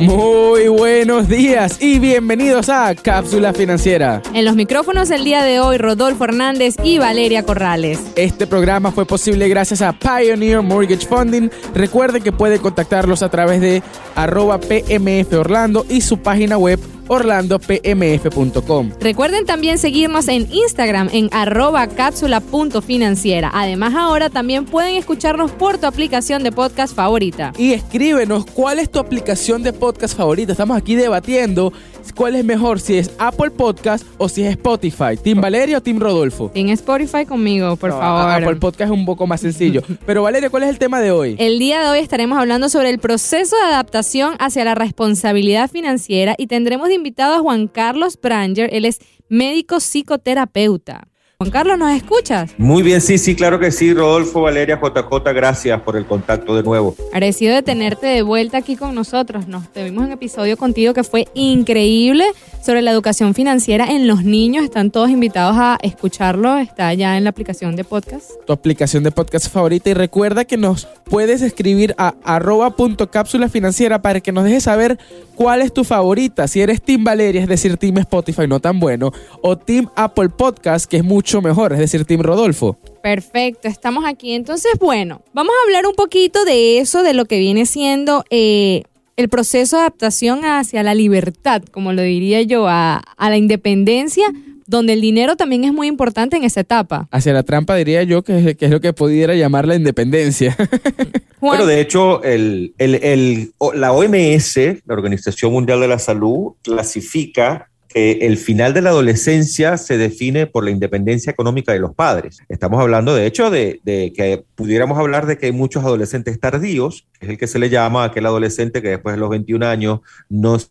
Muy buenos días y bienvenidos a Cápsula Financiera. En los micrófonos el día de hoy Rodolfo Hernández y Valeria Corrales. Este programa fue posible gracias a Pioneer Mortgage Funding. Recuerde que puede contactarlos a través de arroba PMF Orlando y su página web orlandopmf.com. Recuerden también seguirnos en Instagram en arroba cápsula.financiera. Además ahora también pueden escucharnos por tu aplicación de podcast favorita. Y escríbenos cuál es tu aplicación de podcast favorita. Estamos aquí debatiendo cuál es mejor, si es Apple Podcast o si es Spotify. ¿Team Valeria o Team Rodolfo? En Spotify conmigo, por favor. Apple Podcast es un poco más sencillo. Pero Valeria, ¿cuál es el tema de hoy? El día de hoy estaremos hablando sobre el proceso de adaptación hacia la responsabilidad financiera y tendremos de invitado a Juan Carlos Branger. Él es médico psicoterapeuta. Juan Carlos, ¿nos escuchas? Muy bien, sí, sí, claro que sí. Rodolfo, Valeria, JJ, gracias por el contacto de nuevo. Agradecido de tenerte de vuelta aquí con nosotros. Nos tuvimos un episodio contigo que fue increíble sobre la educación financiera en los niños. Están todos invitados a escucharlo. Está ya en la aplicación de podcast. Tu aplicación de podcast favorita. Y recuerda que nos puedes escribir a arroba.cápsula financiera para que nos dejes saber cuál es tu favorita. Si eres Team Valeria, es decir, Team Spotify, no tan bueno, o Team Apple Podcast, que es mucho mejor, es decir, Team Rodolfo. Perfecto, estamos aquí. Entonces, bueno, vamos a hablar un poquito de eso, de lo que viene siendo eh, el proceso de adaptación hacia la libertad, como lo diría yo, a, la independencia, donde el dinero también es muy importante en esa etapa. Hacia la trampa diría yo que, es lo que pudiera llamar la independencia. bueno, de hecho, el, la OMS, la Organización Mundial de la Salud, clasifica que el final de la adolescencia se define por la independencia económica de los padres. Estamos hablando, de hecho, de, que pudiéramos hablar de que hay muchos adolescentes tardíos, que es el que se le llama aquel adolescente que después de los 21 años no se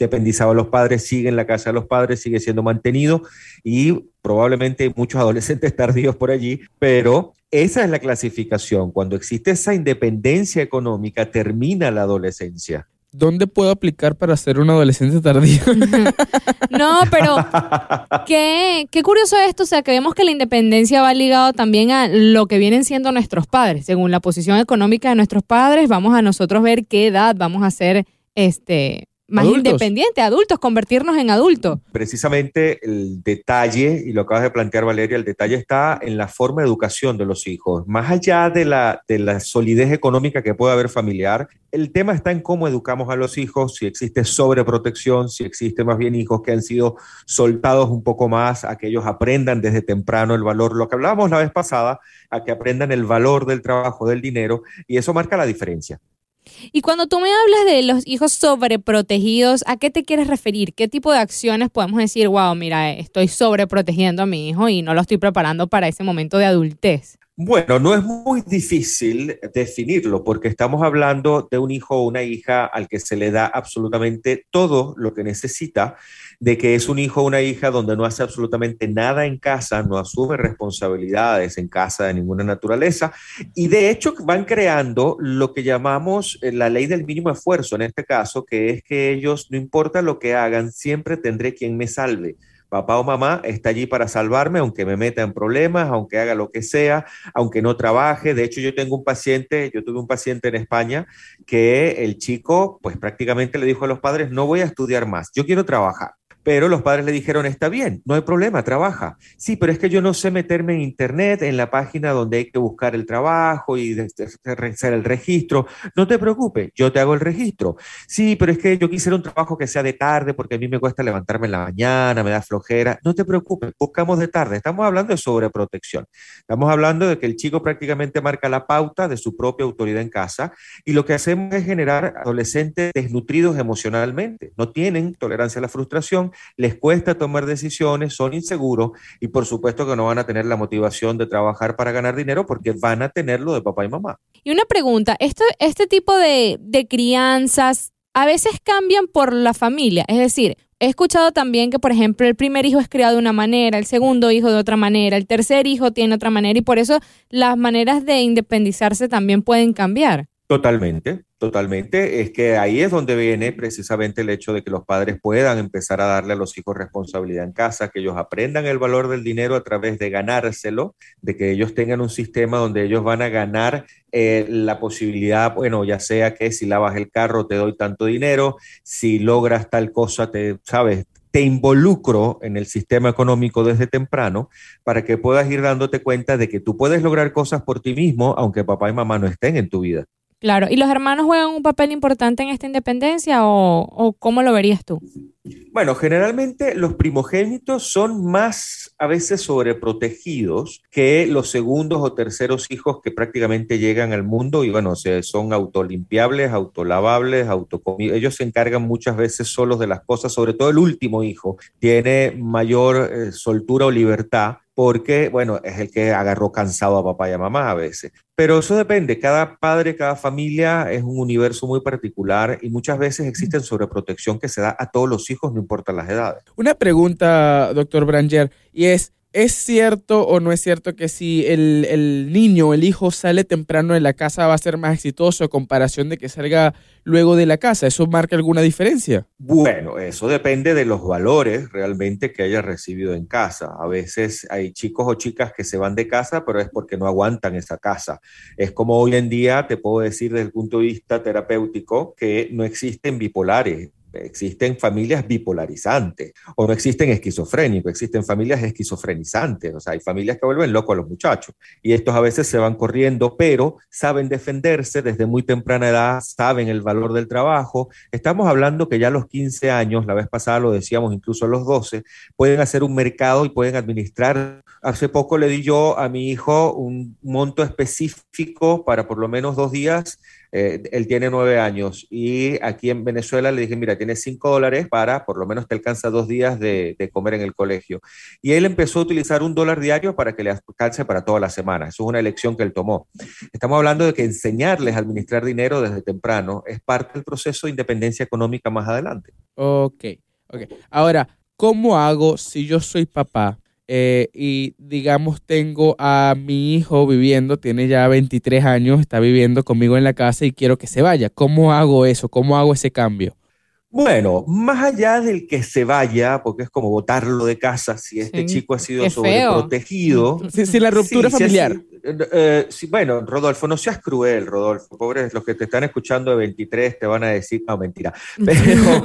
ha de los padres, sigue en la casa de los padres, sigue siendo mantenido y probablemente hay muchos adolescentes tardíos por allí, pero esa es la clasificación. Cuando existe esa independencia económica, termina la adolescencia. ¿Dónde puedo aplicar para ser un adolescente tardío? no, pero qué, qué curioso esto, o sea, que vemos que la independencia va ligado también a lo que vienen siendo nuestros padres. Según la posición económica de nuestros padres, vamos a nosotros ver qué edad vamos a ser este más independiente, adultos, convertirnos en adultos. Precisamente el detalle, y lo acabas de plantear Valeria, el detalle está en la forma de educación de los hijos. Más allá de la, de la solidez económica que puede haber familiar, el tema está en cómo educamos a los hijos, si existe sobreprotección, si existe más bien hijos que han sido soltados un poco más, a que ellos aprendan desde temprano el valor, lo que hablábamos la vez pasada, a que aprendan el valor del trabajo, del dinero, y eso marca la diferencia. Y cuando tú me hablas de los hijos sobreprotegidos, ¿a qué te quieres referir? ¿Qué tipo de acciones podemos decir, wow, mira, estoy sobreprotegiendo a mi hijo y no lo estoy preparando para ese momento de adultez? Bueno, no es muy difícil definirlo porque estamos hablando de un hijo o una hija al que se le da absolutamente todo lo que necesita, de que es un hijo o una hija donde no hace absolutamente nada en casa, no asume responsabilidades en casa de ninguna naturaleza y de hecho van creando lo que llamamos eh, la ley del mínimo esfuerzo en este caso, que es que ellos, no importa lo que hagan, siempre tendré quien me salve papá o mamá está allí para salvarme, aunque me meta en problemas, aunque haga lo que sea, aunque no trabaje. De hecho, yo tengo un paciente, yo tuve un paciente en España que el chico, pues prácticamente le dijo a los padres, no voy a estudiar más, yo quiero trabajar. Pero los padres le dijeron, está bien, no hay problema, trabaja. Sí, pero es que yo no sé meterme en Internet, en la página donde hay que buscar el trabajo y hacer el registro. No te preocupes, yo te hago el registro. Sí, pero es que yo quisiera un trabajo que sea de tarde porque a mí me cuesta levantarme en la mañana, me da flojera. No te preocupes, buscamos de tarde. Estamos hablando de sobreprotección. Estamos hablando de que el chico prácticamente marca la pauta de su propia autoridad en casa y lo que hacemos es generar adolescentes desnutridos emocionalmente. No tienen tolerancia a la frustración les cuesta tomar decisiones, son inseguros y por supuesto que no van a tener la motivación de trabajar para ganar dinero porque van a tenerlo de papá y mamá. Y una pregunta, ¿esto, este tipo de, de crianzas a veces cambian por la familia, es decir, He escuchado también que, por ejemplo, el primer hijo es criado de una manera, el segundo hijo de otra manera, el tercer hijo tiene otra manera y por eso las maneras de independizarse también pueden cambiar. Totalmente, totalmente. Es que ahí es donde viene precisamente el hecho de que los padres puedan empezar a darle a los hijos responsabilidad en casa, que ellos aprendan el valor del dinero a través de ganárselo, de que ellos tengan un sistema donde ellos van a ganar eh, la posibilidad, bueno, ya sea que si lavas el carro te doy tanto dinero, si logras tal cosa, te, sabes, te involucro en el sistema económico desde temprano para que puedas ir dándote cuenta de que tú puedes lograr cosas por ti mismo, aunque papá y mamá no estén en tu vida. Claro, ¿y los hermanos juegan un papel importante en esta independencia o, cómo lo verías tú? Bueno, generalmente los primogénitos son más a veces sobreprotegidos que los segundos o terceros hijos que prácticamente llegan al mundo y bueno, son autolimpiables, autolavables, autocomidos. Ellos se encargan muchas veces solos de las cosas, sobre todo el último hijo tiene mayor eh, soltura o libertad porque, bueno, es el que agarró cansado a papá y a mamá a veces. Pero eso depende, cada padre, cada familia es un universo muy particular y muchas veces existen sobreprotección que se da a todos los hijos, no importa las edades. Una pregunta, doctor Branger, y es, ¿Es cierto o no es cierto que si el, el, niño, el hijo sale temprano de la casa va a ser más exitoso a comparación de que salga luego de la casa? ¿Eso marca alguna diferencia? Bueno, eso depende de los valores realmente que haya recibido en casa. A veces hay chicos o chicas que se van de casa, pero es porque no aguantan esa casa. Es como hoy en día, te puedo decir desde el punto de vista terapéutico, que no existen bipolares existen familias bipolarizantes o no existen esquizofrénicos, existen familias esquizofrenizantes, o sea, hay familias que vuelven locos a los muchachos y estos a veces se van corriendo, pero saben defenderse desde muy temprana edad, saben el valor del trabajo. Estamos hablando que ya a los 15 años, la vez pasada lo decíamos incluso a los 12, pueden hacer un mercado y pueden administrar. Hace poco le di yo a mi hijo un monto específico para por lo menos dos días eh, él tiene nueve años y aquí en Venezuela le dije, mira, tienes cinco dólares para, por lo menos te alcanza dos días de, comer en el colegio. Y él empezó a utilizar un dólar diario para que le alcance para toda la semana. Eso es una elección que él tomó. Estamos hablando de que enseñarles a administrar dinero desde temprano es parte del proceso de independencia económica más adelante. Ok, ok. Ahora, ¿cómo hago si yo soy papá eh, y digamos tengo a mi hijo viviendo, tiene ya 23 años, está viviendo conmigo en la casa y quiero que se vaya. ¿Cómo hago eso? ¿Cómo hago ese cambio? Bueno, más allá del que se vaya, porque es como botarlo de casa, si este chico ha sido sobreprotegido. Si, la ruptura familiar. Eh, bueno, Rodolfo, no seas cruel, Rodolfo. Pobres, los que te están escuchando de 23 te van a decir, no, mentira. Pero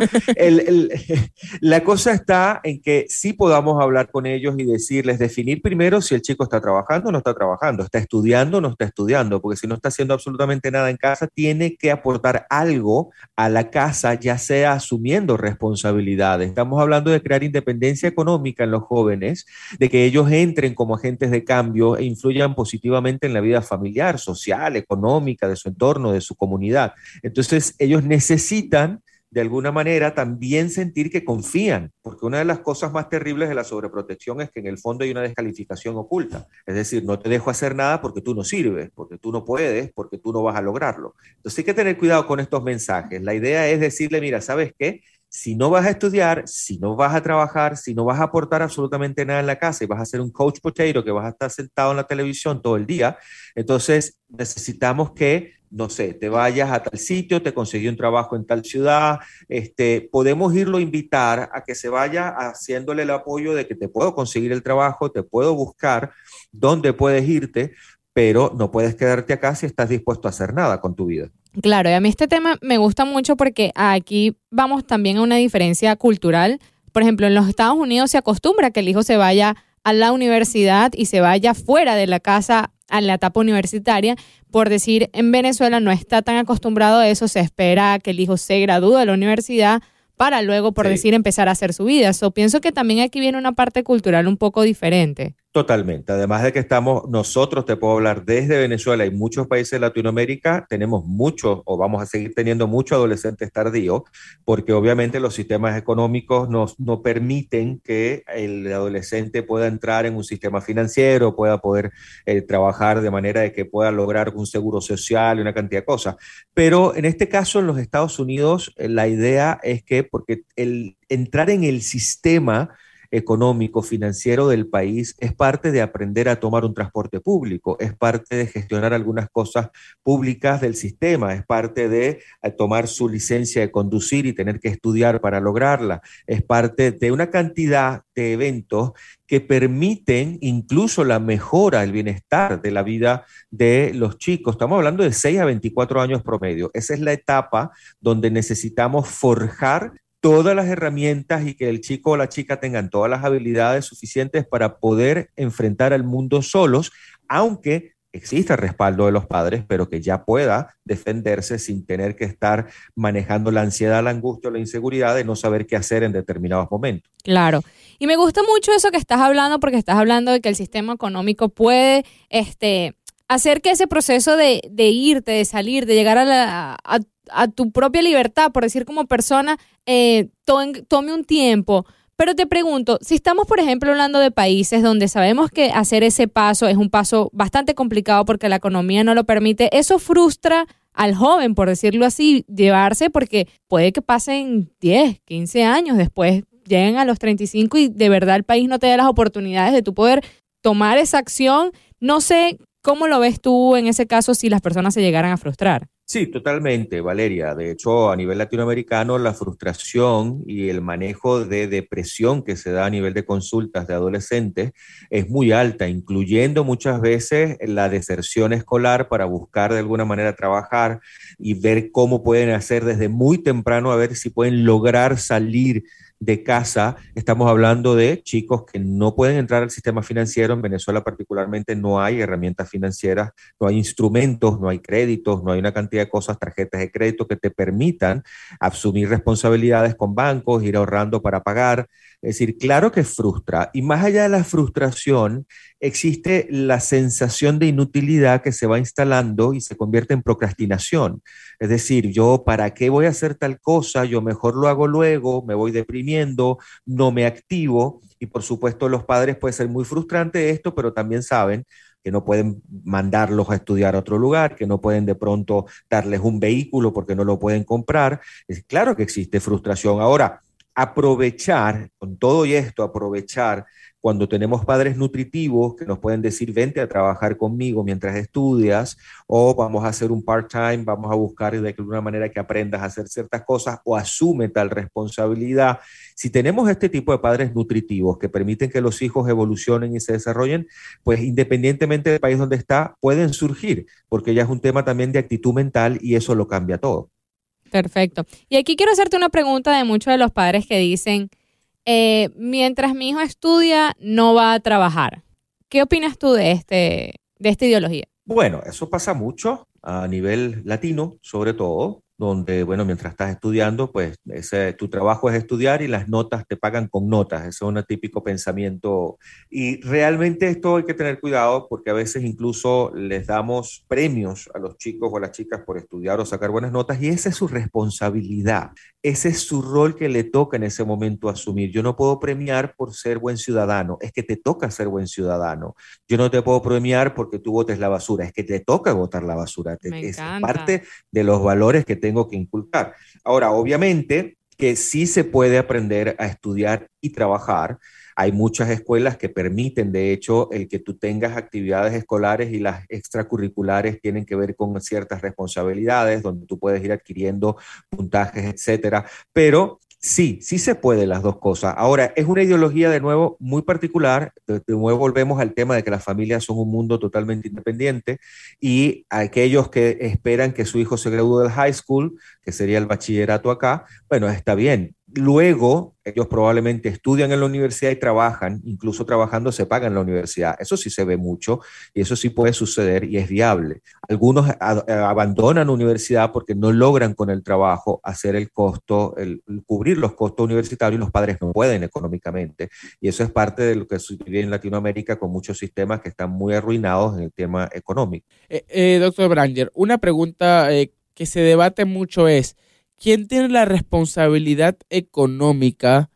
la cosa está en que sí podamos hablar con ellos y decirles, definir primero si el chico está trabajando o no está trabajando, está estudiando o no está estudiando, porque si no está haciendo absolutamente nada en casa, tiene que aportar algo a la casa, ya sea asumiendo responsabilidades. Estamos hablando de crear independencia económica en los jóvenes, de que ellos entren como agentes de cambio e influyan positivamente en la vida familiar, social, económica, de su entorno, de su comunidad. Entonces, ellos necesitan de alguna manera también sentir que confían, porque una de las cosas más terribles de la sobreprotección es que en el fondo hay una descalificación oculta. Es decir, no te dejo hacer nada porque tú no sirves, porque tú no puedes, porque tú no vas a lograrlo. Entonces hay que tener cuidado con estos mensajes. La idea es decirle, mira, ¿sabes qué? si no vas a estudiar, si no vas a trabajar, si no vas a aportar absolutamente nada en la casa y vas a ser un coach potato que vas a estar sentado en la televisión todo el día, entonces necesitamos que, no sé, te vayas a tal sitio, te conseguí un trabajo en tal ciudad, este, podemos irlo a invitar a que se vaya haciéndole el apoyo de que te puedo conseguir el trabajo, te puedo buscar dónde puedes irte, pero no puedes quedarte acá si estás dispuesto a hacer nada con tu vida. Claro, y a mí este tema me gusta mucho porque aquí vamos también a una diferencia cultural. Por ejemplo, en los Estados Unidos se acostumbra que el hijo se vaya a la universidad y se vaya fuera de la casa a la etapa universitaria. Por decir, en Venezuela no está tan acostumbrado a eso, se espera que el hijo se gradúe de la universidad para luego, por decir, empezar a hacer su vida. So, pienso que también aquí viene una parte cultural un poco diferente. Totalmente. Además de que estamos, nosotros te puedo hablar desde Venezuela y muchos países de Latinoamérica, tenemos muchos o vamos a seguir teniendo muchos adolescentes tardíos, porque obviamente los sistemas económicos nos, no permiten que el adolescente pueda entrar en un sistema financiero, pueda poder eh, trabajar de manera de que pueda lograr un seguro social y una cantidad de cosas. Pero en este caso, en los Estados Unidos, eh, la idea es que, porque el entrar en el sistema, económico, financiero del país, es parte de aprender a tomar un transporte público, es parte de gestionar algunas cosas públicas del sistema, es parte de eh, tomar su licencia de conducir y tener que estudiar para lograrla, es parte de una cantidad de eventos que permiten incluso la mejora, el bienestar de la vida de los chicos. Estamos hablando de 6 a 24 años promedio. Esa es la etapa donde necesitamos forjar todas las herramientas y que el chico o la chica tengan todas las habilidades suficientes para poder enfrentar al mundo solos, aunque exista respaldo de los padres, pero que ya pueda defenderse sin tener que estar manejando la ansiedad, la angustia o la inseguridad de no saber qué hacer en determinados momentos. Claro. Y me gusta mucho eso que estás hablando porque estás hablando de que el sistema económico puede este, hacer que ese proceso de, irte, de salir, de llegar a, la, a, tu propia libertad, por decir como persona, eh, tome un tiempo. Pero te pregunto, si estamos, por ejemplo, hablando de países donde sabemos que hacer ese paso es un paso bastante complicado porque la economía no lo permite, eso frustra al joven, por decirlo así, llevarse porque puede que pasen 10, 15 años después, lleguen a los 35 y de verdad el país no te da las oportunidades de tu poder tomar esa acción. No sé cómo lo ves tú en ese caso si las personas se llegaran a frustrar. Sí, totalmente, Valeria. De hecho, a nivel latinoamericano, la frustración y el manejo de depresión que se da a nivel de consultas de adolescentes es muy alta, incluyendo muchas veces la deserción escolar para buscar de alguna manera trabajar y ver cómo pueden hacer desde muy temprano a ver si pueden lograr salir de casa, estamos hablando de chicos que no pueden entrar al sistema financiero. En Venezuela particularmente no hay herramientas financieras, no hay instrumentos, no hay créditos, no hay una cantidad de cosas, tarjetas de crédito que te permitan asumir responsabilidades con bancos, ir ahorrando para pagar. Es decir, claro que frustra. Y más allá de la frustración, existe la sensación de inutilidad que se va instalando y se convierte en procrastinación. Es decir, yo, ¿para qué voy a hacer tal cosa? Yo mejor lo hago luego, me voy deprimiendo, no me activo. Y por supuesto, los padres puede ser muy frustrante esto, pero también saben que no pueden mandarlos a estudiar a otro lugar, que no pueden de pronto darles un vehículo porque no lo pueden comprar. Es claro que existe frustración. Ahora, aprovechar, con todo y esto, aprovechar cuando tenemos padres nutritivos que nos pueden decir, vente a trabajar conmigo mientras estudias, o vamos a hacer un part-time, vamos a buscar de alguna manera que aprendas a hacer ciertas cosas o asume tal responsabilidad. Si tenemos este tipo de padres nutritivos que permiten que los hijos evolucionen y se desarrollen, pues independientemente del país donde está, pueden surgir, porque ya es un tema también de actitud mental y eso lo cambia todo. Perfecto. Y aquí quiero hacerte una pregunta de muchos de los padres que dicen, eh, mientras mi hijo estudia, no va a trabajar. ¿Qué opinas tú de, este, de esta ideología? Bueno, eso pasa mucho a nivel latino, sobre todo donde, bueno, mientras estás estudiando, pues ese, tu trabajo es estudiar y las notas te pagan con notas. Ese es un típico pensamiento. Y realmente esto hay que tener cuidado porque a veces incluso les damos premios a los chicos o a las chicas por estudiar o sacar buenas notas y esa es su responsabilidad. Ese es su rol que le toca en ese momento asumir. Yo no puedo premiar por ser buen ciudadano, es que te toca ser buen ciudadano. Yo no te puedo premiar porque tú votes la basura, es que te toca votar la basura. es parte de los valores que tengo que inculcar. Ahora, obviamente que sí se puede aprender a estudiar y trabajar. Hay muchas escuelas que permiten, de hecho, el que tú tengas actividades escolares y las extracurriculares tienen que ver con ciertas responsabilidades, donde tú puedes ir adquiriendo puntajes, etcétera. Pero Sí, sí se puede las dos cosas. Ahora, es una ideología de nuevo muy particular. De, nuevo volvemos al tema de que las familias son un mundo totalmente independiente y aquellos que esperan que su hijo se gradúe del high school, que sería el bachillerato acá, bueno, está bien. Luego, ellos probablemente estudian en la universidad y trabajan, incluso trabajando se pagan en la universidad. Eso sí se ve mucho y eso sí puede suceder y es viable. Algunos eh, abandonan la universidad porque no logran con el trabajo hacer el costo, el, cubrir los costos universitarios y los padres no pueden económicamente. Y eso es parte de lo que sucede en Latinoamérica con muchos sistemas que están muy arruinados en el tema económico. Eh, eh, doctor Branger, una pregunta que se debate mucho es, ¿quién tiene la responsabilidad económica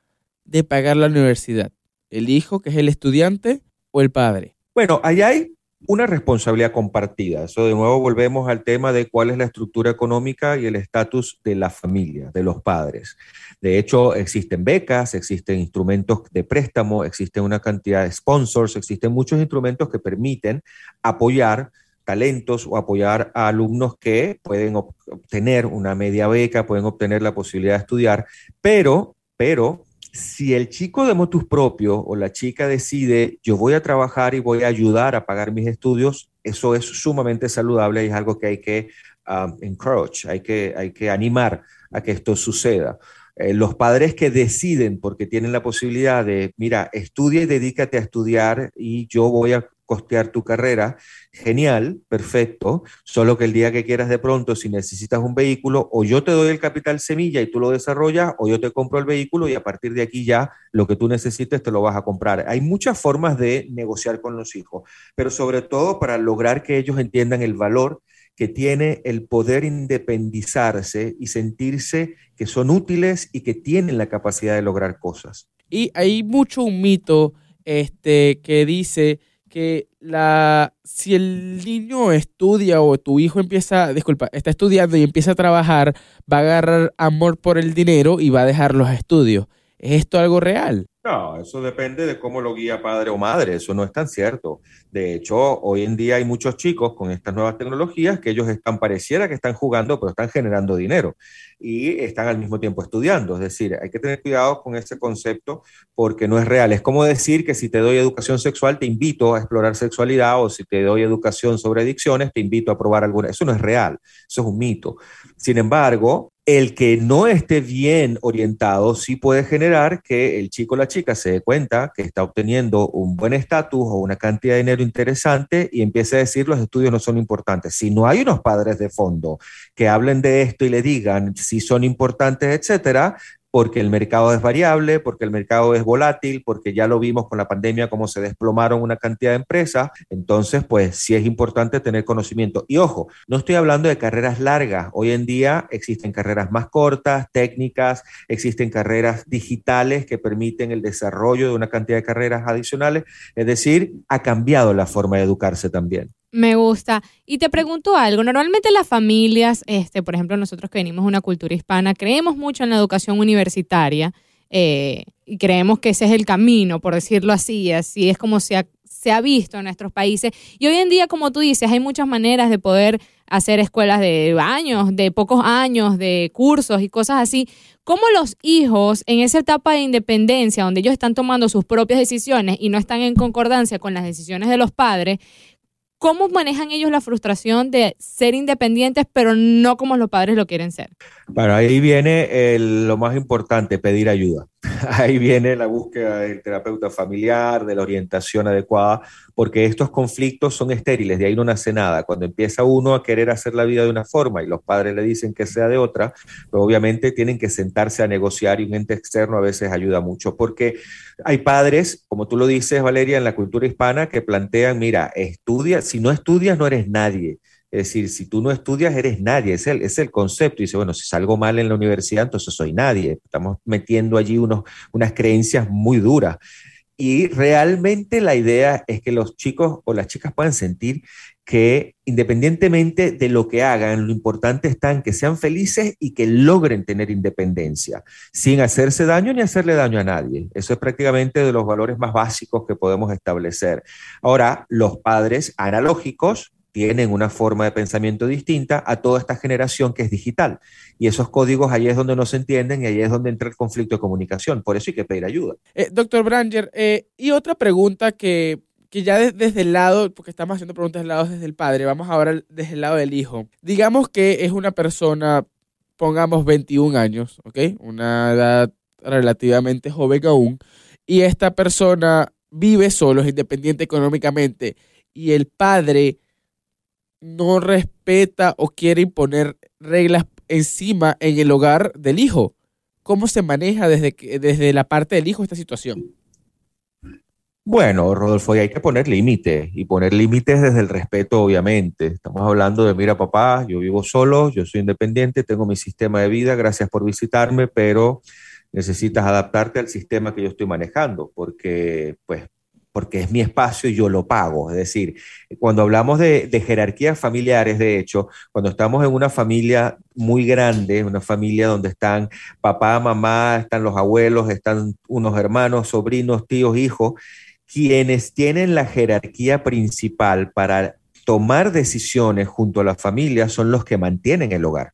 de pagar la universidad? ¿El hijo, que es el estudiante, o el padre? Bueno, allá hay una responsabilidad compartida. Eso de nuevo volvemos al tema de cuál es la estructura económica y el estatus de la familia, de los padres. De hecho, existen becas, existen instrumentos de préstamo, existen una cantidad de sponsors, existen muchos instrumentos que permiten apoyar talentos o apoyar a alumnos que pueden obtener una media beca, pueden obtener la posibilidad de estudiar, pero, pero si el chico de motus propio o la chica decide, yo voy a trabajar y voy a ayudar a pagar mis estudios, eso es sumamente saludable y es algo que hay que um, hay que, hay que animar a que esto suceda. Eh, los padres que deciden, porque tienen la posibilidad de, mira, estudia y dedícate a estudiar y yo voy a costear tu carrera, genial, perfecto, solo que el día que quieras de pronto, si necesitas un vehículo, o yo te doy el capital semilla y tú lo desarrollas, o yo te compro el vehículo y a partir de aquí ya lo que tú necesites te lo vas a comprar. Hay muchas formas de negociar con los hijos, pero sobre todo para lograr que ellos entiendan el valor que tiene el poder independizarse y sentirse que son útiles y que tienen la capacidad de lograr cosas. Y hay mucho un mito este, que dice que la, si el niño estudia o tu hijo empieza, disculpa, está estudiando y empieza a trabajar, va a agarrar amor por el dinero y va a dejar los estudios. ¿Es esto algo real? No, eso depende de cómo lo guía padre o madre, eso no es tan cierto. De hecho, hoy en día hay muchos chicos con estas nuevas tecnologías que ellos están, pareciera que están jugando, pero están generando dinero y están al mismo tiempo estudiando. Es decir, hay que tener cuidado con ese concepto porque no es real. Es como decir que si te doy educación sexual, te invito a explorar sexualidad o si te doy educación sobre adicciones, te invito a probar alguna. Eso no es real, eso es un mito. Sin embargo, el que no esté bien orientado sí puede generar que el chico o la chica se dé cuenta que está obteniendo un buen estatus o una cantidad de dinero interesante y empiece a decir los estudios no son importantes. Si no hay unos padres de fondo que hablen de esto y le digan si son importantes, etcétera, porque el mercado es variable, porque el mercado es volátil, porque ya lo vimos con la pandemia, cómo se desplomaron una cantidad de empresas. Entonces, pues sí es importante tener conocimiento. Y ojo, no estoy hablando de carreras largas. Hoy en día existen carreras más cortas, técnicas, existen carreras digitales que permiten el desarrollo de una cantidad de carreras adicionales. Es decir, ha cambiado la forma de educarse también. Me gusta. Y te pregunto algo. Normalmente las familias, este, por ejemplo, nosotros que venimos de una cultura hispana, creemos mucho en la educación universitaria eh, y creemos que ese es el camino, por decirlo así. Así es como se ha, se ha visto en nuestros países. Y hoy en día, como tú dices, hay muchas maneras de poder hacer escuelas de años, de pocos años, de cursos y cosas así. ¿Cómo los hijos en esa etapa de independencia, donde ellos están tomando sus propias decisiones y no están en concordancia con las decisiones de los padres, ¿Cómo manejan ellos la frustración de ser independientes, pero no como los padres lo quieren ser? Bueno, ahí viene lo más importante, pedir ayuda. Ahí viene la búsqueda del terapeuta familiar, de la orientación adecuada, porque estos conflictos son estériles, de ahí no nace nada. Cuando empieza uno a querer hacer la vida de una forma y los padres le dicen que sea de otra, pues obviamente tienen que sentarse a negociar y un ente externo a veces ayuda mucho, porque hay padres, como tú lo dices, Valeria, en la cultura hispana, que plantean, mira, estudia, si no estudias no eres nadie. Es decir, si tú no estudias, eres nadie. Es el, es el concepto. Y dice, bueno, si salgo mal en la universidad, entonces soy nadie. Estamos metiendo allí unos, unas creencias muy duras. Y realmente la idea es que los chicos o las chicas puedan sentir que independientemente de lo que hagan, lo importante está en que sean felices y que logren tener independencia, sin hacerse daño ni hacerle daño a nadie. Eso es prácticamente de los valores más básicos que podemos establecer. Ahora, los padres analógicos, tienen una forma de pensamiento distinta a toda esta generación que es digital. Y esos códigos ahí es donde no se entienden y ahí es donde entra el conflicto de comunicación. Por eso hay que pedir ayuda. Eh, doctor Branger, eh, y otra pregunta que, que ya desde el lado, porque estamos haciendo preguntas del lado desde el padre, vamos ahora desde el lado del hijo. Digamos que es una persona, pongamos 21 años, ¿ok? Una edad relativamente joven aún, y esta persona vive solo, es independiente económicamente, y el padre no respeta o quiere imponer reglas encima en el hogar del hijo. ¿Cómo se maneja desde, desde la parte del hijo esta situación? Bueno, Rodolfo, hay que poner límites y poner límites desde el respeto, obviamente. Estamos hablando de, mira, papá, yo vivo solo, yo soy independiente, tengo mi sistema de vida, gracias por visitarme, pero necesitas adaptarte al sistema que yo estoy manejando, porque pues porque es mi espacio y yo lo pago. Es decir, cuando hablamos de, jerarquías familiares, de hecho, cuando estamos en una familia muy grande, una familia donde están papá, mamá, están los abuelos, están unos hermanos, sobrinos, tíos, hijos, quienes tienen la jerarquía principal para tomar decisiones junto a la familia son los que mantienen el hogar.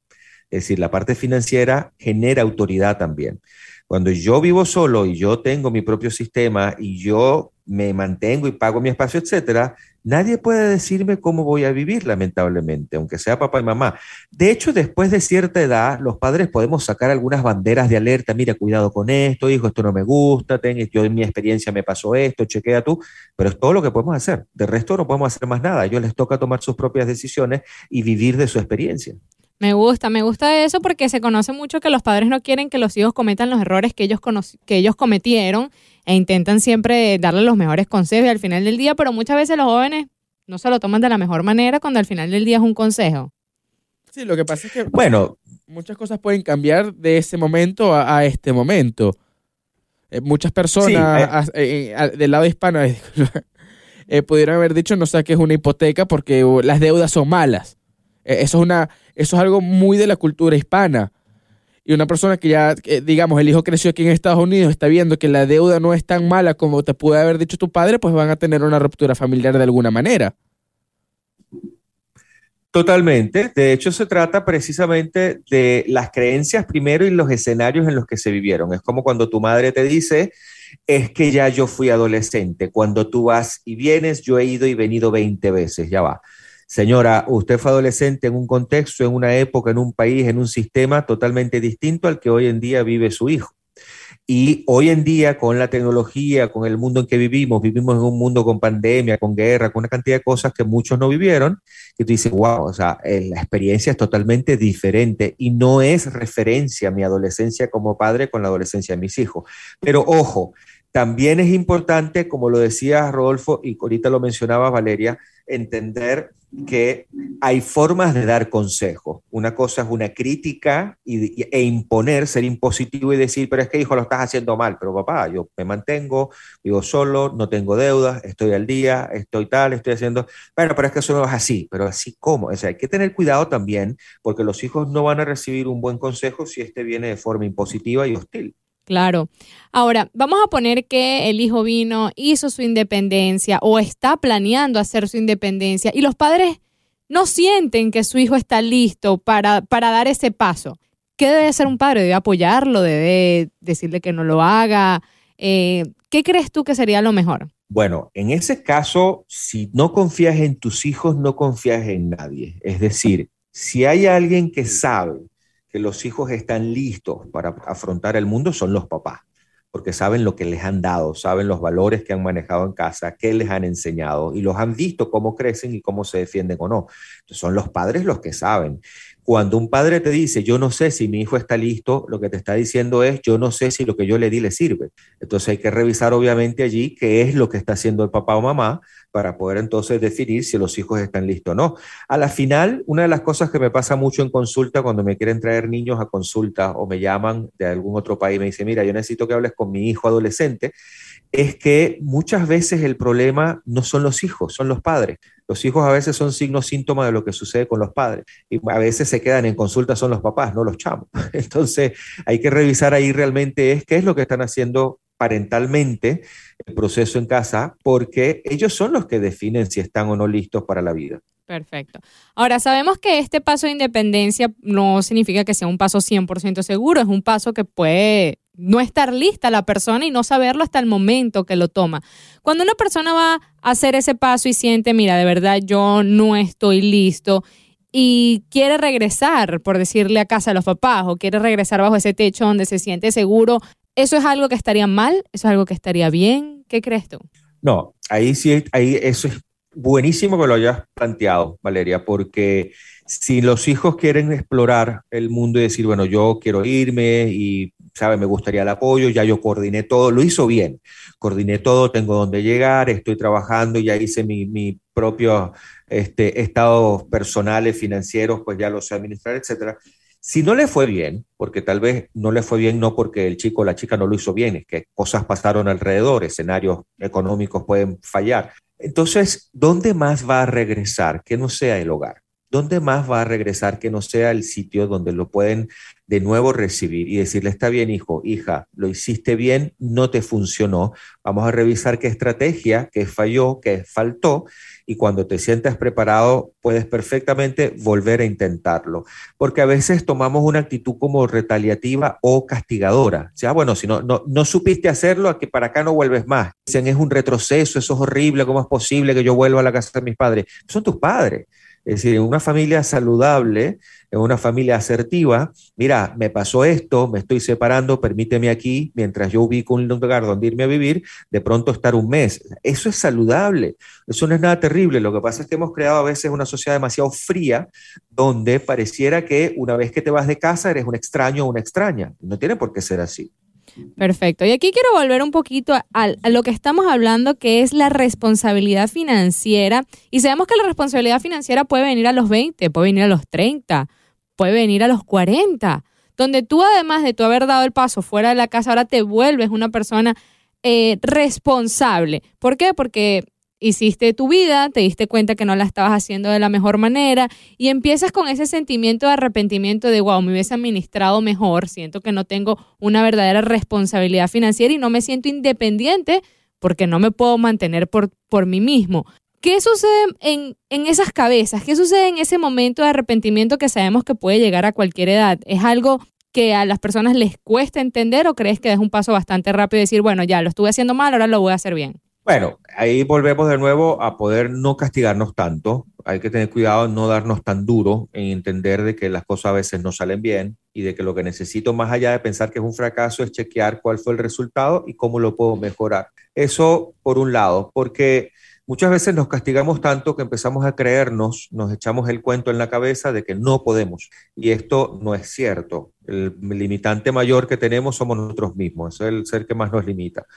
Es decir, la parte financiera genera autoridad también. Cuando yo vivo solo y yo tengo mi propio sistema y yo me mantengo y pago mi espacio, etcétera, nadie puede decirme cómo voy a vivir, lamentablemente, aunque sea papá y mamá. De hecho, después de cierta edad, los padres podemos sacar algunas banderas de alerta. Mira, cuidado con esto, hijo, esto no me gusta, ten, yo en mi experiencia me pasó esto, chequea tú, pero es todo lo que podemos hacer. De resto, no podemos hacer más nada. A ellos les toca tomar sus propias decisiones y vivir de su experiencia. Me gusta, me gusta eso porque se conoce mucho que los padres no quieren que los hijos cometan los errores que ellos, que ellos cometieron e intentan siempre darle los mejores consejos al final del día, pero muchas veces los jóvenes no se lo toman de la mejor manera cuando al final del día es un consejo. Sí, lo que pasa es que bueno, muchas cosas pueden cambiar de ese momento a, este momento. Eh, muchas personas eh, eh, del lado hispano pudieron haber dicho no saques una hipoteca porque las deudas son malas. eso es una eso es algo muy de la cultura hispana. Y una persona que ya, digamos, el hijo creció aquí en Estados Unidos, está viendo que la deuda no es tan mala como te puede haber dicho tu padre, pues van a tener una ruptura familiar de alguna manera. Totalmente. De hecho, se trata precisamente de las creencias primero y los escenarios en los que se vivieron. Es como cuando tu madre te dice, es que ya yo fui adolescente. Cuando tú vas y vienes, yo he ido y venido 20 veces, ya va. Señora, usted fue adolescente en un contexto, en una época, en un país, en un sistema totalmente distinto al que hoy en día vive su hijo. Y hoy en día, con la tecnología, con el mundo en que vivimos, vivimos en un mundo con pandemia, con guerra, con una cantidad de cosas que muchos no vivieron, y tú dices, wow, o sea, eh, la experiencia es totalmente diferente y no es referencia a mi adolescencia como padre con la adolescencia de mis hijos. Pero ojo, también es importante, como lo decía Rodolfo y ahorita lo mencionaba Valeria, entender que hay formas de dar consejos. Una cosa es una crítica e imponer, ser impositivo y decir, pero es que hijo, lo estás haciendo mal, pero papá, yo me mantengo, vivo solo, no tengo deudas, estoy al día, estoy tal, estoy haciendo, bueno, pero es que eso no es así, pero así como, o sea, hay que tener cuidado también porque los hijos no van a recibir un buen consejo si este viene de forma impositiva y hostil. Claro. Ahora, vamos a poner que el hijo vino, hizo su independencia o está planeando hacer su independencia y los padres no sienten que su hijo está listo para, para dar ese paso. ¿Qué debe hacer un padre? ¿Debe apoyarlo? ¿Debe decirle que no lo haga? Eh, ¿Qué crees tú que sería lo mejor? Bueno, en ese caso, si no confías en tus hijos, no confías en nadie. Es decir, si hay alguien que sabe que los hijos están listos para afrontar el mundo son los papás, porque saben lo que les han dado, saben los valores que han manejado en casa, qué les han enseñado y los han visto cómo crecen y cómo se defienden o no. Son los padres los que saben. Cuando un padre te dice, yo no sé si mi hijo está listo, lo que te está diciendo es, yo no sé si lo que yo le di le sirve. Entonces hay que revisar obviamente allí qué es lo que está haciendo el papá o mamá para poder entonces definir si los hijos están listos o no. A la final, una de las cosas que me pasa mucho en consulta cuando me quieren traer niños a consulta o me llaman de algún otro país y me dicen, mira, yo necesito que hables con mi hijo adolescente, es que muchas veces el problema no son los hijos, son los padres. Los hijos a veces son signos, síntomas de lo que sucede con los padres. Y a veces se quedan en consulta, son los papás, no los chamos. Entonces hay que revisar ahí realmente es qué es lo que están haciendo parentalmente el proceso en casa, porque ellos son los que definen si están o no listos para la vida. Perfecto. Ahora, sabemos que este paso de independencia no significa que sea un paso 100% seguro, es un paso que puede no estar lista la persona y no saberlo hasta el momento que lo toma. Cuando una persona va a hacer ese paso y siente, mira, de verdad yo no estoy listo y quiere regresar, por decirle a casa a los papás, o quiere regresar bajo ese techo donde se siente seguro, ¿Eso es algo que estaría mal? ¿Eso es algo que estaría bien? ¿Qué crees tú? No, ahí sí, ahí eso es buenísimo que lo hayas planteado, Valeria, porque si los hijos quieren explorar el mundo y decir, bueno, yo quiero irme y, ¿sabe? Me gustaría el apoyo, ya yo coordiné todo, lo hizo bien, coordiné todo, tengo donde llegar, estoy trabajando, ya hice mi, mi propio este, estados personales, financieros, pues ya los sé administrar, etcétera Si no le fue bien, porque tal vez no le fue bien no porque el chico o la chica no lo hizo bien, es que cosas pasaron alrededor, escenarios económicos pueden fallar. Entonces, ¿dónde más va a regresar que no sea el hogar? ¿Dónde más va a regresar que no sea el sitio donde lo pueden de nuevo recibir y decirle, está bien, hijo, hija, lo hiciste bien, no te funcionó, vamos a revisar qué estrategia, qué falló, qué faltó, y cuando te sientas preparado, puedes perfectamente volver a intentarlo, porque a veces tomamos una actitud como retaliativa o castigadora, o sea, bueno, si no, no, no supiste hacerlo, aquí para acá no vuelves más, dicen, es un retroceso, eso es horrible, ¿cómo es posible que yo vuelva a la casa de mis padres? Son tus padres. Es decir, en una familia saludable, en una familia asertiva, mira, me pasó esto, me estoy separando, permíteme aquí, mientras yo ubico un lugar donde irme a vivir, de pronto estar un mes. Eso es saludable, eso no es nada terrible. Lo que pasa es que hemos creado a veces una sociedad demasiado fría, donde pareciera que una vez que te vas de casa eres un extraño o una extraña. No tiene por qué ser así. Perfecto. Y aquí quiero volver un poquito a, lo que estamos hablando, que es la responsabilidad financiera. Y sabemos que la responsabilidad financiera puede venir a los 20, puede venir a los 30, puede venir a los 40, donde tú además de tú haber dado el paso fuera de la casa, ahora te vuelves una persona eh, responsable. ¿Por qué? Porque hiciste tu vida, te diste cuenta que no la estabas haciendo de la mejor manera y empiezas con ese sentimiento de arrepentimiento de, wow, me hubiese administrado mejor, siento que no tengo una verdadera responsabilidad financiera y no me siento independiente porque no me puedo mantener por, por mí mismo. ¿Qué sucede en, en esas cabezas? ¿Qué sucede en ese momento de arrepentimiento que sabemos que puede llegar a cualquier edad? ¿Es algo que a las personas les cuesta entender o crees que es un paso bastante rápido y decir, bueno, ya lo estuve haciendo mal, ahora lo voy a hacer bien? Bueno, ahí volvemos de nuevo a poder no castigarnos tanto. Hay que tener cuidado en no darnos tan duro, en entender de que las cosas a veces no salen bien y de que lo que necesito más allá de pensar que es un fracaso es chequear cuál fue el resultado y cómo lo puedo mejorar. Eso por un lado, porque Muchas veces nos castigamos tanto que empezamos a creernos, nos echamos el cuento en la cabeza de que no podemos. Y esto no es cierto. El limitante mayor que tenemos somos nosotros mismos, es el ser que más nos limita.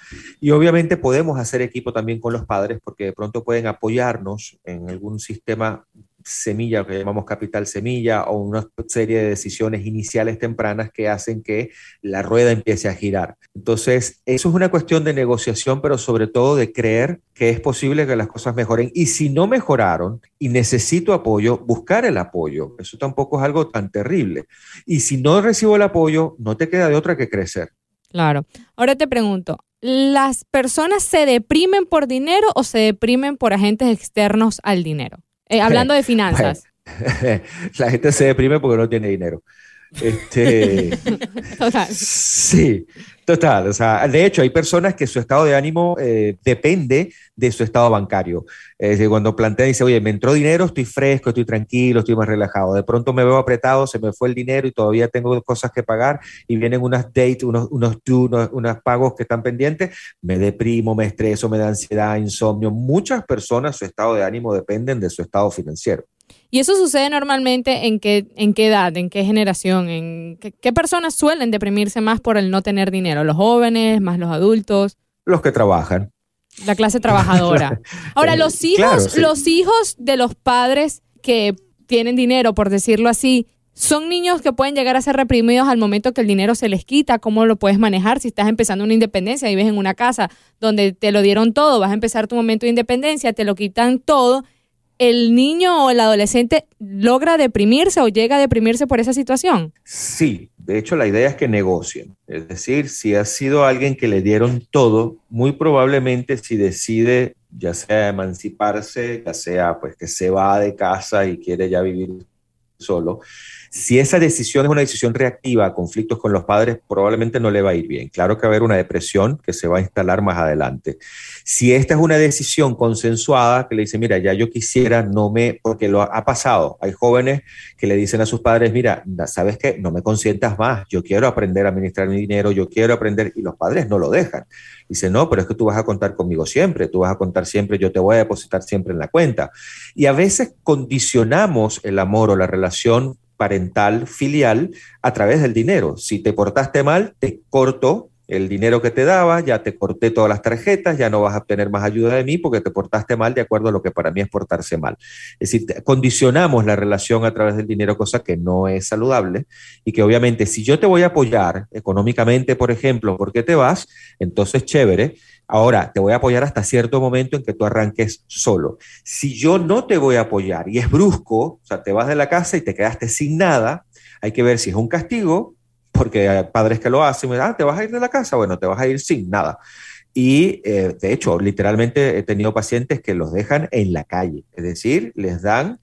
Y obviamente podemos hacer equipo también con los padres porque de pronto pueden apoyarnos en algún sistema semilla, que llamamos capital semilla, o una serie de decisiones iniciales tempranas que hacen que la rueda empiece a girar. Entonces, eso es una cuestión de negociación, pero sobre todo de creer que es posible que las cosas mejoren. Y si no mejoraron y necesito apoyo, buscar el apoyo. Eso tampoco es algo tan terrible. Y si no recibo el apoyo, no te queda de otra que crecer. Claro. Ahora te pregunto, ¿las personas se deprimen por dinero o se deprimen por agentes externos al dinero? Eh, hablando de finanzas. la gente se deprime porque no tiene dinero. Este, Total. Sí, total. O sea, de hecho, hay personas que su estado de ánimo eh, depende de su estado bancario. Es decir, cuando plantea, dice, oye, me entró dinero, estoy fresco, estoy tranquilo, estoy más relajado. De pronto me veo apretado, se me fue el dinero y todavía tengo cosas que pagar y vienen unas dates, unos, unos, unos, unos pagos que están pendientes, me deprimo, me estreso, me da ansiedad, insomnio. Muchas personas, su estado de ánimo dependen de su estado financiero. ¿Y eso sucede normalmente en qué, en qué edad, en qué generación? ¿En qué, personas suelen deprimirse más por el no tener dinero? ¿Los jóvenes, más los adultos? Los que trabajan. La clase trabajadora. Ahora, los hijos, los hijos de los padres que tienen dinero, por decirlo así, son niños que pueden llegar a ser reprimidos al momento que el dinero se les quita. ¿Cómo lo puedes manejar si estás empezando una independencia? Vives en una casa donde te lo dieron todo, vas a empezar tu momento de independencia, te lo quitan todo el niño o el adolescente logra deprimirse o llega a deprimirse por esa situación? Sí, de hecho la idea es que negocien. Es decir, si ha sido alguien que le dieron todo, muy probablemente si decide ya sea emanciparse, ya sea pues que se va de casa y quiere ya vivir solo, si esa decisión es una decisión reactiva conflictos con los padres, probablemente no le va a ir bien. Claro que va a haber una depresión que se va a instalar más adelante. Si esta es una decisión consensuada, que le dice, mira, ya yo quisiera, no me, porque lo ha pasado. Hay jóvenes que le dicen a sus padres, mira, sabes que no me consientas más, yo quiero aprender a administrar mi dinero, yo quiero aprender, y los padres no lo dejan. Dice, no, pero es que tú vas a contar conmigo siempre, tú vas a contar siempre, yo te voy a depositar siempre en la cuenta. Y a veces condicionamos el amor o la relación parental, filial, a través del dinero. Si te portaste mal, te corto el dinero que te daba, ya te corté todas las tarjetas, ya no vas a obtener más ayuda de mí porque te portaste mal de acuerdo a lo que para mí es portarse mal. Es decir, condicionamos la relación a través del dinero, cosa que no es saludable y que obviamente si yo te voy a apoyar económicamente, por ejemplo, porque te vas, entonces chévere. Ahora, te voy a apoyar hasta cierto momento en que tú arranques solo. Si yo no te voy a apoyar y es brusco, o sea, te vas de la casa y te quedaste sin nada, hay que ver si es un castigo porque hay padres que lo hacen, ah, te vas a ir de la casa, bueno, te vas a ir sin nada. Y eh, de hecho, literalmente he tenido pacientes que los dejan en la calle, es decir, les dan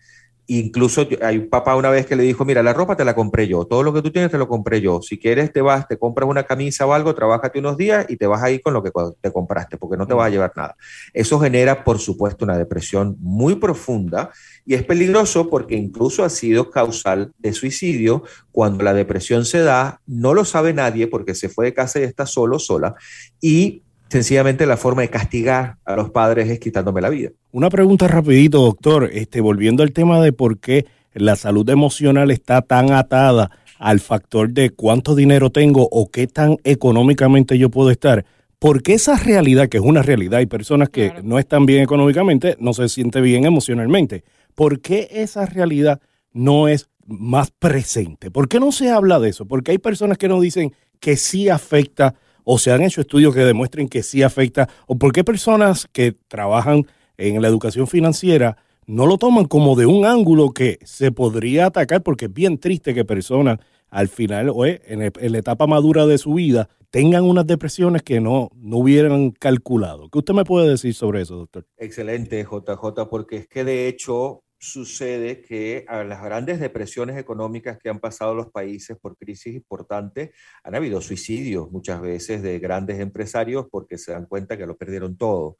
Incluso hay un papá una vez que le dijo, mira, la ropa te la compré yo, todo lo que tú tienes te lo compré yo. Si quieres te vas, te compras una camisa o algo, trabájate unos días y te vas a ir con lo que te compraste, porque no te vas a llevar nada. Eso genera, por supuesto, una depresión muy profunda y es peligroso porque incluso ha sido causal de suicidio. Cuando la depresión se da, no lo sabe nadie porque se fue de casa y está solo, sola. Y sencillamente la forma de castigar a los padres es quitándome la vida. Una pregunta rapidito, doctor, este, volviendo al tema de por qué la salud emocional está tan atada al factor de cuánto dinero tengo o qué tan económicamente yo puedo estar. Porque esa realidad, que es una realidad, hay personas que no están bien económicamente, no se siente bien emocionalmente. ¿Por qué esa realidad no es más presente? ¿Por qué no se habla de eso? Porque hay personas que nos dicen que sí afecta o se han hecho estudios que demuestren que sí afecta, o por qué personas que trabajan en la educación financiera no lo toman como de un ángulo que se podría atacar, porque es bien triste que personas al final o en, la etapa madura de su vida tengan unas depresiones que no, no hubieran calculado. ¿Qué usted me puede decir sobre eso, doctor? Excelente, JJ, porque es que de hecho sucede que a las grandes depresiones económicas que han pasado los países por crisis importantes, han habido suicidios muchas veces de grandes empresarios porque se dan cuenta que lo perdieron todo.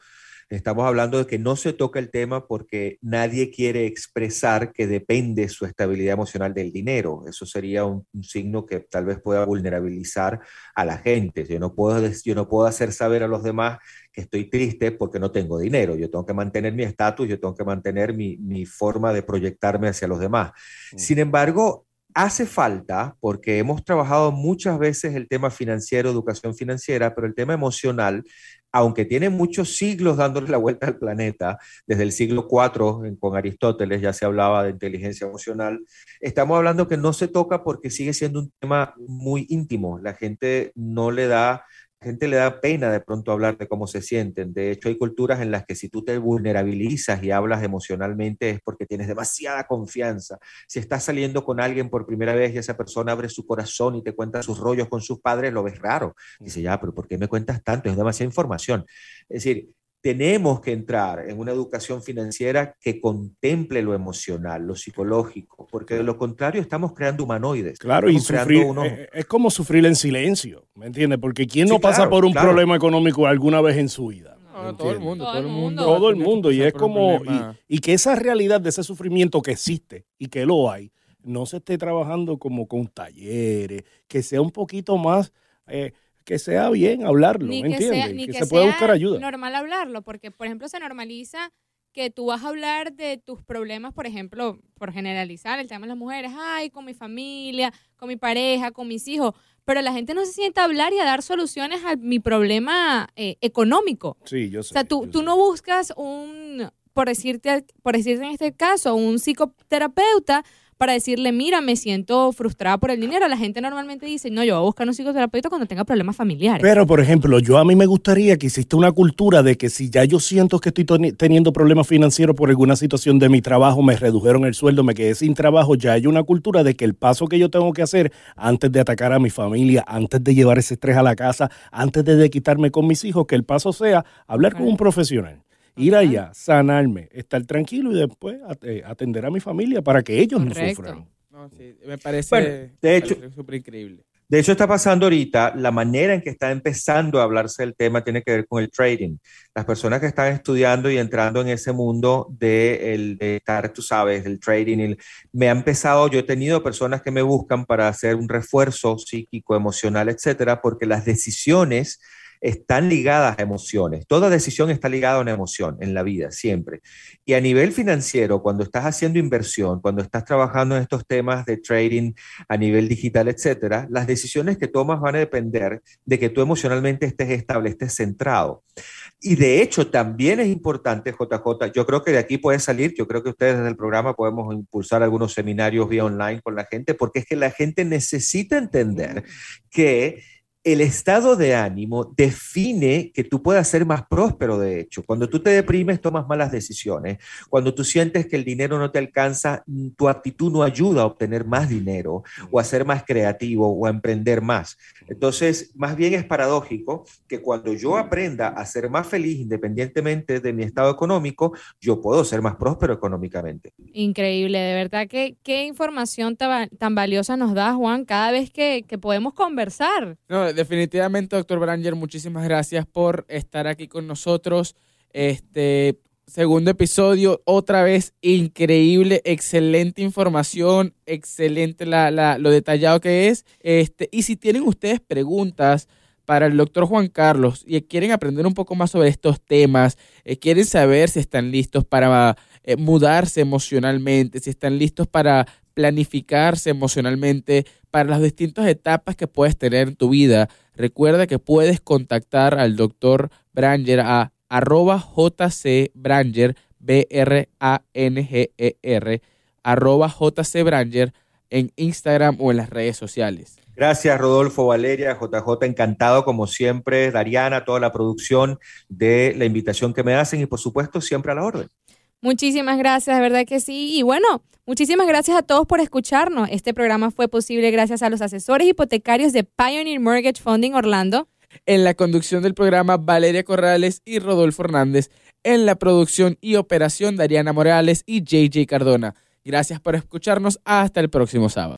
Estamos hablando de que no se toca el tema porque nadie quiere expresar que depende su estabilidad emocional del dinero. Eso sería un, signo que tal vez pueda vulnerabilizar a la gente. Yo no, puedo, yo no puedo hacer saber a los demás que estoy triste porque no tengo dinero. Yo tengo que mantener mi estatus, yo tengo que mantener mi, mi, forma de proyectarme hacia los demás. Mm. Sin embargo, hace falta, porque hemos trabajado muchas veces el tema financiero, educación financiera, pero el tema emocional aunque tiene muchos siglos dándole la vuelta al planeta, desde el siglo IV con Aristóteles ya se hablaba de inteligencia emocional, estamos hablando que no se toca porque sigue siendo un tema muy íntimo. La gente no le da gente le da pena de pronto hablar de cómo se sienten. De hecho, hay culturas en las que si tú te vulnerabilizas y hablas emocionalmente es porque tienes demasiada confianza. Si estás saliendo con alguien por primera vez y esa persona abre su corazón y te cuenta sus rollos con sus padres, lo ves raro. Dice, ya, pero ¿por qué me cuentas tanto? Es demasiada información. Es decir, tenemos que entrar en una educación financiera que contemple lo emocional, lo psicológico, porque de lo contrario estamos creando humanoides. Claro, y sufrir, es, como sufrir en silencio, ¿me entiendes? Porque ¿quién no pasa por un problema económico alguna vez en su vida? todo el mundo, todo el mundo. Todo el mundo, y es como, y, que esa realidad de ese sufrimiento que existe y que lo hay, no se esté trabajando como con talleres, que sea un poquito más... Eh, que sea bien hablarlo, ¿me entiendes? Que, se pueda buscar ayuda. normal hablarlo, porque, por ejemplo, se normaliza que tú vas a hablar de tus problemas, por ejemplo, por generalizar el tema de las mujeres, ay, con mi familia, con mi pareja, con mis hijos, pero la gente no se sienta a hablar y a dar soluciones a mi problema eh, económico. Sí, yo sé. O sea, tú, tú no buscas un, por decirte, por decirte en este caso, un psicoterapeuta para decirle, mira, me siento frustrada por el dinero. La gente normalmente dice, no, yo voy a buscar un psicoterapeuta cuando tenga problemas familiares. Pero, por ejemplo, yo a mí me gustaría que exista una cultura de que si ya yo siento que estoy teniendo problemas financieros por alguna situación de mi trabajo, me redujeron el sueldo, me quedé sin trabajo, ya hay una cultura de que el paso que yo tengo que hacer antes de atacar a mi familia, antes de llevar ese estrés a la casa, antes de quitarme con mis hijos, que el paso sea hablar con un profesional ir allá, sanarme, estar tranquilo y después eh, atender a mi familia para que ellos no sufran. No, sí, me parece de hecho, súper increíble. De hecho, está pasando ahorita, la manera en que está empezando a hablarse del tema tiene que ver con el trading. Las personas que están estudiando y entrando en ese mundo de, el, de estar, tú sabes, el trading, me ha empezado, yo he tenido personas que me buscan para hacer un refuerzo psíquico, emocional, etcétera, porque las decisiones están ligadas a emociones. Toda decisión está ligada a una emoción en la vida, siempre. Y a nivel financiero, cuando estás haciendo inversión, cuando estás trabajando en estos temas de trading a nivel digital, etcétera, las decisiones que tomas van a depender de que tú emocionalmente estés estable, estés centrado. Y de hecho, también es importante, JJ, yo creo que de aquí puede salir, yo creo que ustedes desde el programa podemos impulsar algunos seminarios vía online con la gente, porque es que la gente necesita entender que el estado de ánimo define que tú puedas ser más próspero, de hecho. Cuando tú te deprimes, tomas malas decisiones. Cuando tú sientes que el dinero no te alcanza, mm, tu actitud no ayuda a obtener más dinero o a ser más creativo o a emprender más. Entonces, más bien es paradójico que cuando yo aprenda a ser más feliz independientemente de mi estado económico, yo puedo ser más próspero económicamente. Increíble, de verdad que qué información tan, valiosa nos da Juan cada vez que, que podemos conversar. No, definitivamente, doctor Branger, muchísimas gracias por estar aquí con nosotros. Este segundo episodio, otra vez increíble, excelente información, excelente la, lo detallado que es. Este, y si tienen ustedes preguntas para el doctor Juan Carlos y quieren aprender un poco más sobre estos temas, eh, quieren saber si están listos para eh, mudarse emocionalmente, si están listos para planificarse emocionalmente para las distintas etapas que puedes tener en tu vida. Recuerda que puedes contactar al doctor Branger a arroba jcbranger, B-R-A-N-G-E-R, arroba jcbranger en Instagram o en las redes sociales. Gracias, Rodolfo, Valeria, JJ, encantado como siempre, Dariana, toda la producción de la invitación que me hacen y por supuesto siempre a la orden. Muchísimas gracias, de verdad que sí. Y bueno, muchísimas gracias a todos por escucharnos. Este programa fue posible gracias a los asesores hipotecarios de Pioneer Mortgage Funding Orlando. En la conducción del programa, Valeria Corrales y Rodolfo Hernández. En la producción y operación, Dariana Morales y JJ Cardona. Gracias por escucharnos. Hasta el próximo sábado.